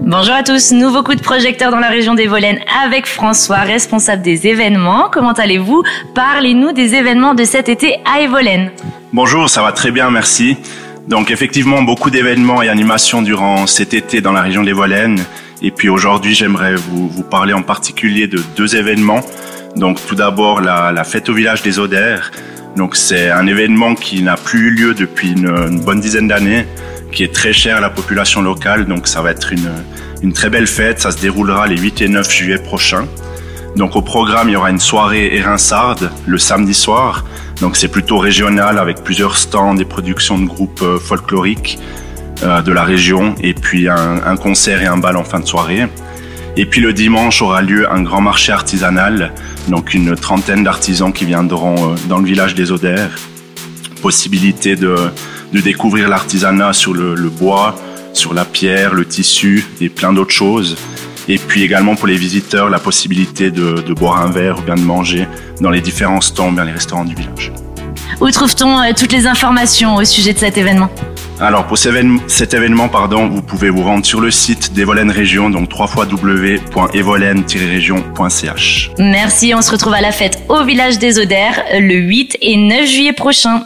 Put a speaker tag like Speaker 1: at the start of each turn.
Speaker 1: Bonjour à tous, nouveau coup de projecteur dans la région des Volaines avec François, responsable des événements. Comment allez-vous? Parlez-nous des événements de cet été à Evolène.
Speaker 2: Bonjour, ça va très bien, merci. Donc effectivement, beaucoup d'événements et animations durant cet été dans la région des Volaines. Et puis aujourd'hui, j'aimerais vous, parler en particulier de deux événements. Donc tout d'abord, la, fête au village des Odères. Donc c'est un événement qui n'a plus eu lieu depuis une bonne dizaine d'années qui est très cher à la population locale. Donc ça va être une, une très belle fête. Ça se déroulera les 8 et 9 juillet prochains. Donc au programme, il y aura une soirée Érinsarde le samedi soir. Donc c'est plutôt régional avec plusieurs stands et productions de groupes euh, folkloriques euh, de la région et puis un, un, concert et un bal en fin de soirée. Et puis le dimanche aura lieu un grand marché artisanal, donc une trentaine d'artisans qui viendront euh, dans le village des Odères. Possibilité de, de découvrir l'artisanat sur le, le, bois, sur la pierre, le tissu et plein d'autres choses. Et puis également pour les visiteurs, la possibilité de, de, boire un verre ou bien de manger dans les différents stands, bien les restaurants du village.
Speaker 1: Où trouve-t-on euh, toutes les informations au sujet de cet événement?
Speaker 2: Alors pour cet événement, pardon, vous pouvez vous rendre sur le site d'Evolène Région, donc www.evolène-région.ch.
Speaker 1: Merci, on se retrouve à la fête au village des Odères le 8 et 9 juillet prochain.